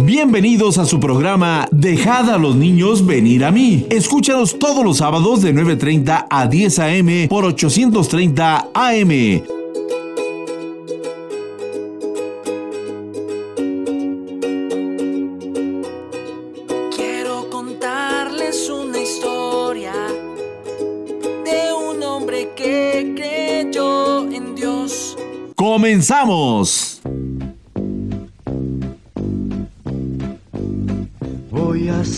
Bienvenidos a su programa Dejad a los niños venir a mí. Escúchanos todos los sábados de 9.30 a 10 a.m. por 830 AM. Quiero contarles una historia de un hombre que creyó en Dios. ¡Comenzamos!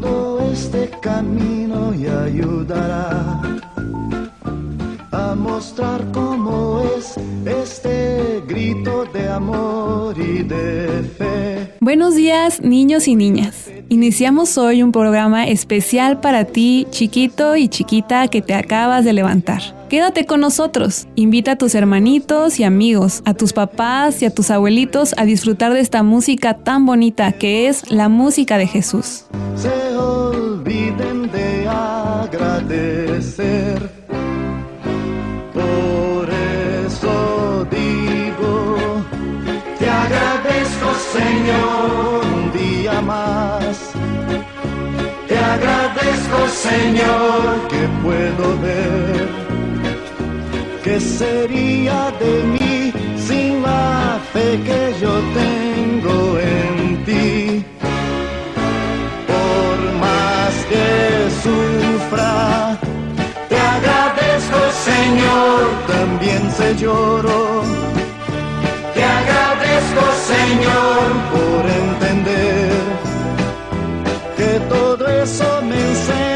todo este camino y ayudará a mostrar cómo es este grito de amor y de fe. Buenos días, niños y niñas. Iniciamos hoy un programa especial para ti, chiquito y chiquita que te acabas de levantar. Quédate con nosotros. Invita a tus hermanitos y amigos, a tus papás y a tus abuelitos a disfrutar de esta música tan bonita que es la música de Jesús. Se olviden de agradecer. Por eso digo, te agradezco Señor Señor que puedo ver. ¿Qué sería de mí sin la fe que yo tengo en ti? Por más que sufra, te agradezco Señor, también se lloro. Te agradezco Señor por entender que todo eso me enseña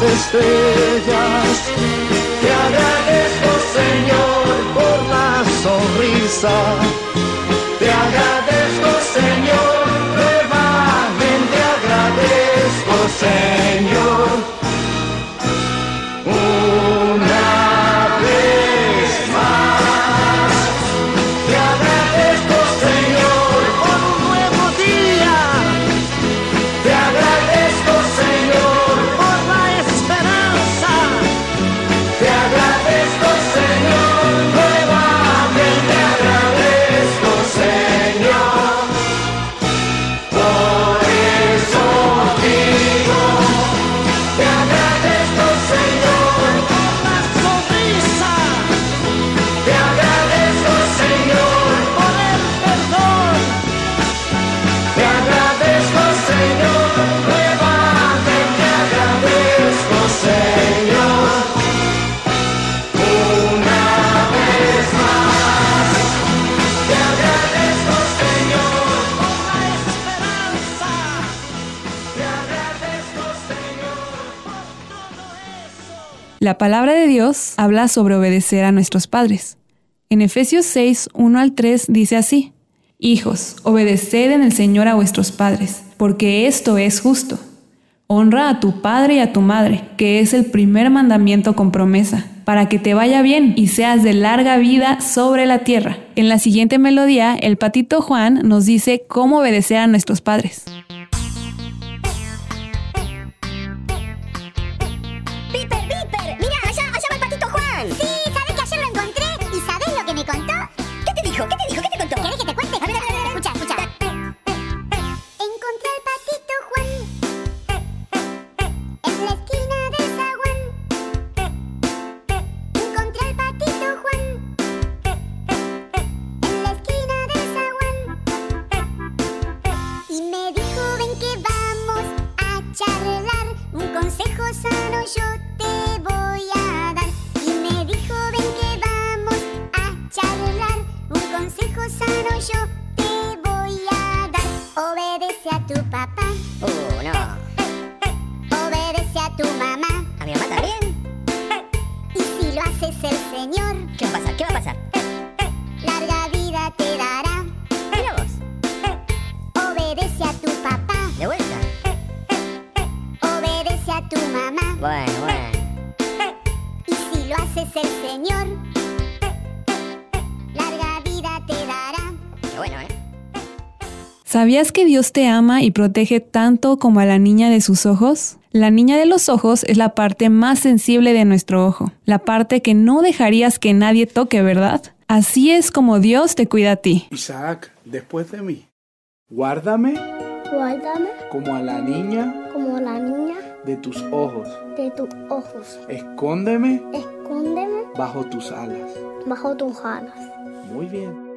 las estrellas. Te agradezco Señor por la sonrisa. La palabra de Dios habla sobre obedecer a nuestros padres. En Efesios 6, 1 al 3 dice así, Hijos, obedeced en el Señor a vuestros padres, porque esto es justo. Honra a tu padre y a tu madre, que es el primer mandamiento con promesa, para que te vaya bien y seas de larga vida sobre la tierra. En la siguiente melodía, el patito Juan nos dice cómo obedecer a nuestros padres. ¿eh? ¿Sabías que Dios te ama y protege tanto como a la niña de sus ojos? La niña de los ojos es la parte más sensible de nuestro ojo, la parte que no dejarías que nadie toque, ¿verdad? Así es como Dios te cuida a ti. Isaac, después de mí, guárdame. Guárdame. Como a la niña. Como la niña. De tus ojos. De tus ojos. Escóndeme. Escóndeme. Bajo tus alas. Bajo tus alas. Muy bien.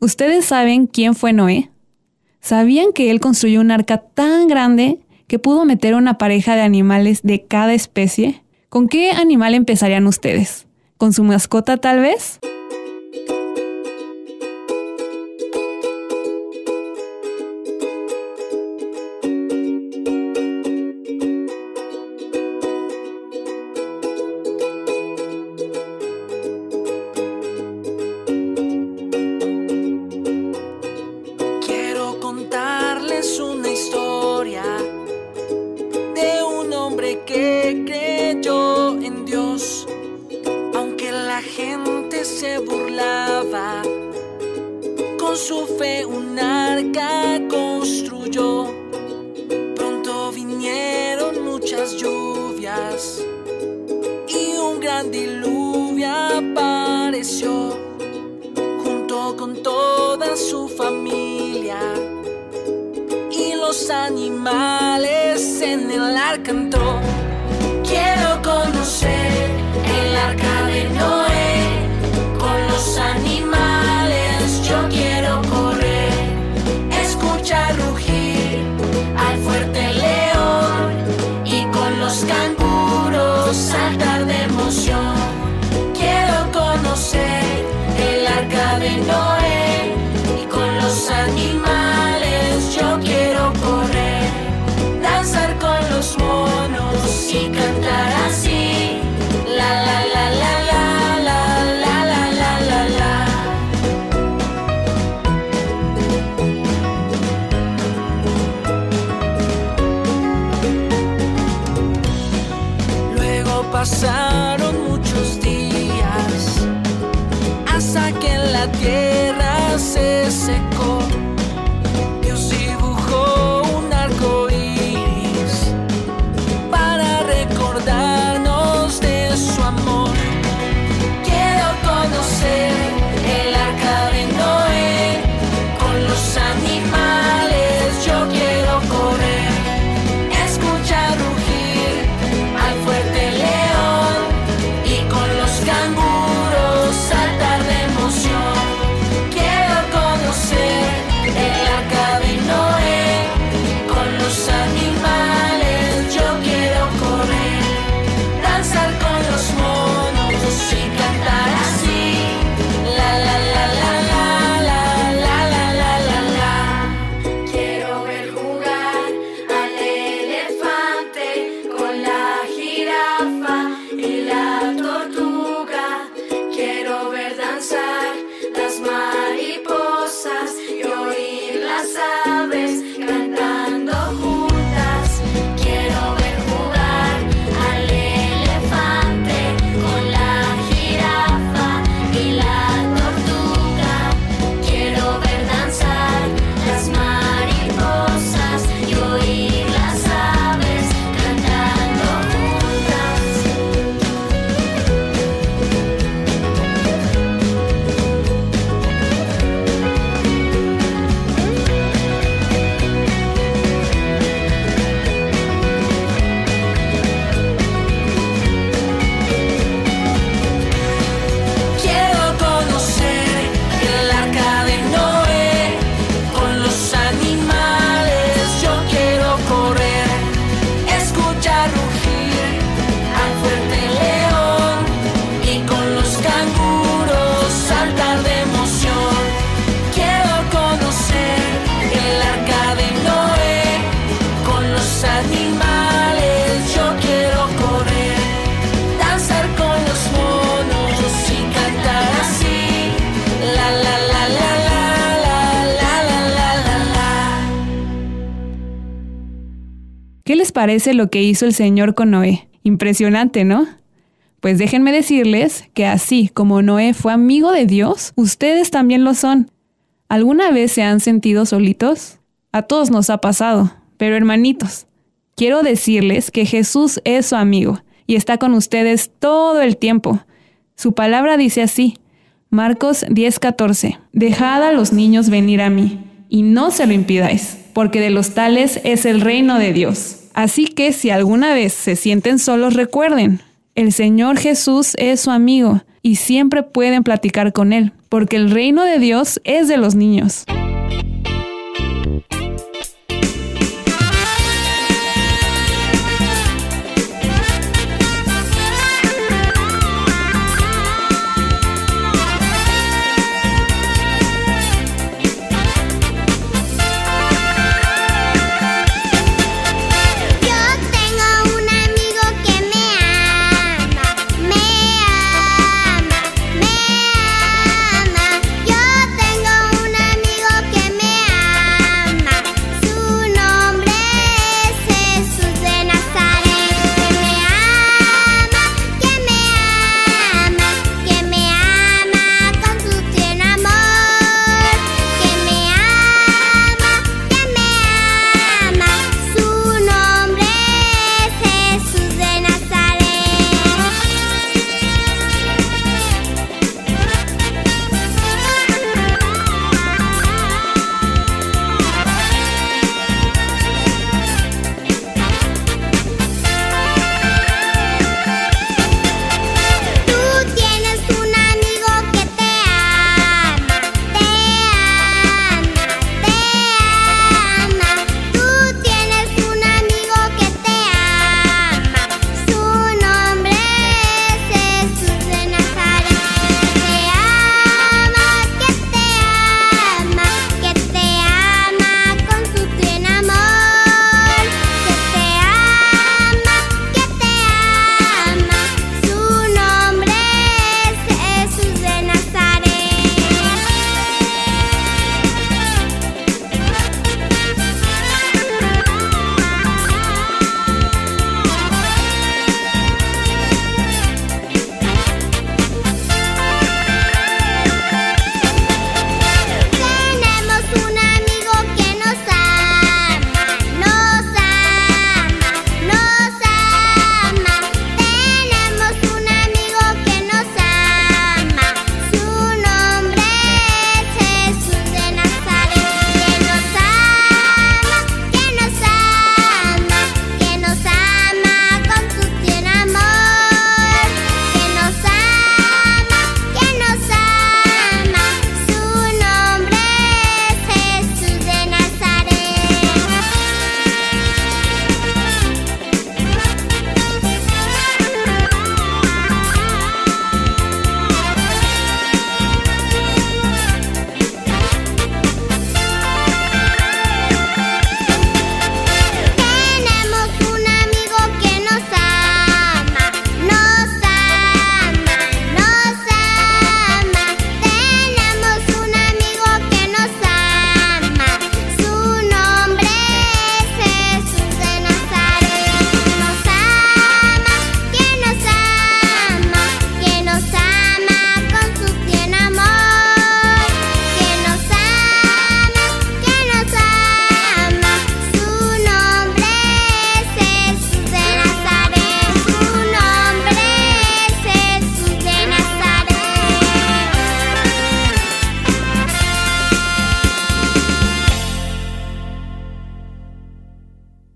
¿ustedes saben quién fue Noé? ¿Sabían que él construyó un arca tan grande que pudo meter una pareja de animales de cada especie? ¿Con qué animal empezarían ustedes? ¿Con su mascota tal vez? Los animales en el arca parece lo que hizo el Señor con Noé? Impresionante, ¿no? Pues déjenme decirles que así como Noé fue amigo de Dios, ustedes también lo son. ¿Alguna vez se han sentido solitos? A todos nos ha pasado, pero hermanitos, quiero decirles que Jesús es su amigo y está con ustedes todo el tiempo. Su palabra dice así, Marcos 10:14, Dejad a los niños venir a mí, y no se lo impidáis, porque de los tales es el reino de Dios. Así que si alguna vez se sienten solos, recuerden, el Señor Jesús es su amigo y siempre pueden platicar con Él, porque el reino de Dios es de los niños.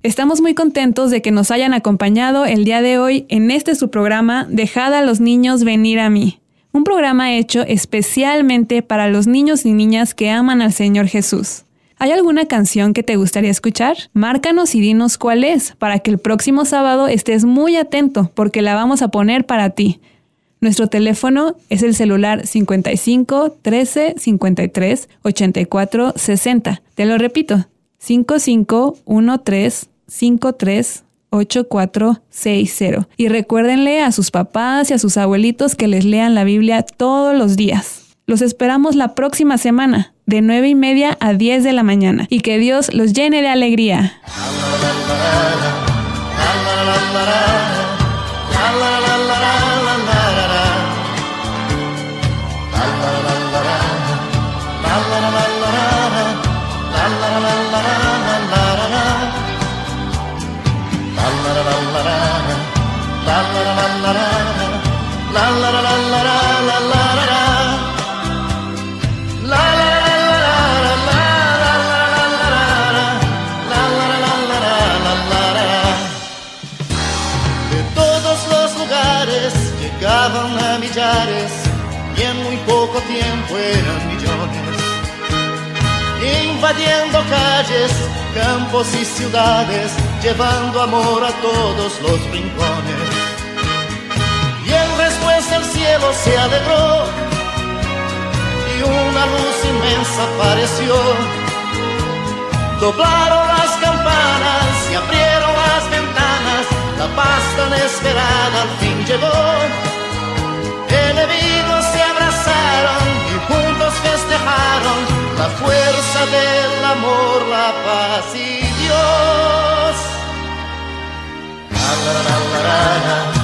Estamos muy contentos de que nos hayan acompañado el día de hoy en este su programa Dejad a los niños venir a mí. Un programa hecho especialmente para los niños y niñas que aman al Señor Jesús. ¿Hay alguna canción que te gustaría escuchar? Márcanos y dinos cuál es, para que el próximo sábado estés muy atento, porque la vamos a poner para ti. Nuestro teléfono es el celular 55 13 53 84 60. Te lo repito, 55 13 53 8460. Y recuérdenle a sus papás y a sus abuelitos que les lean la Biblia todos los días. Los esperamos la próxima semana, de 9 y media a 10 de la mañana, y que Dios los llene de alegría. Llegaban a millares y en muy poco tiempo eran millones. Invadiendo calles, campos y ciudades, llevando amor a todos los rincones. El cielo se alegró y una luz inmensa apareció. Doblaron las campanas y abrieron las ventanas, la paz tan esperada al fin llegó. Enemigos se abrazaron y juntos festejaron la fuerza del amor, la paz y Dios. La, la, la,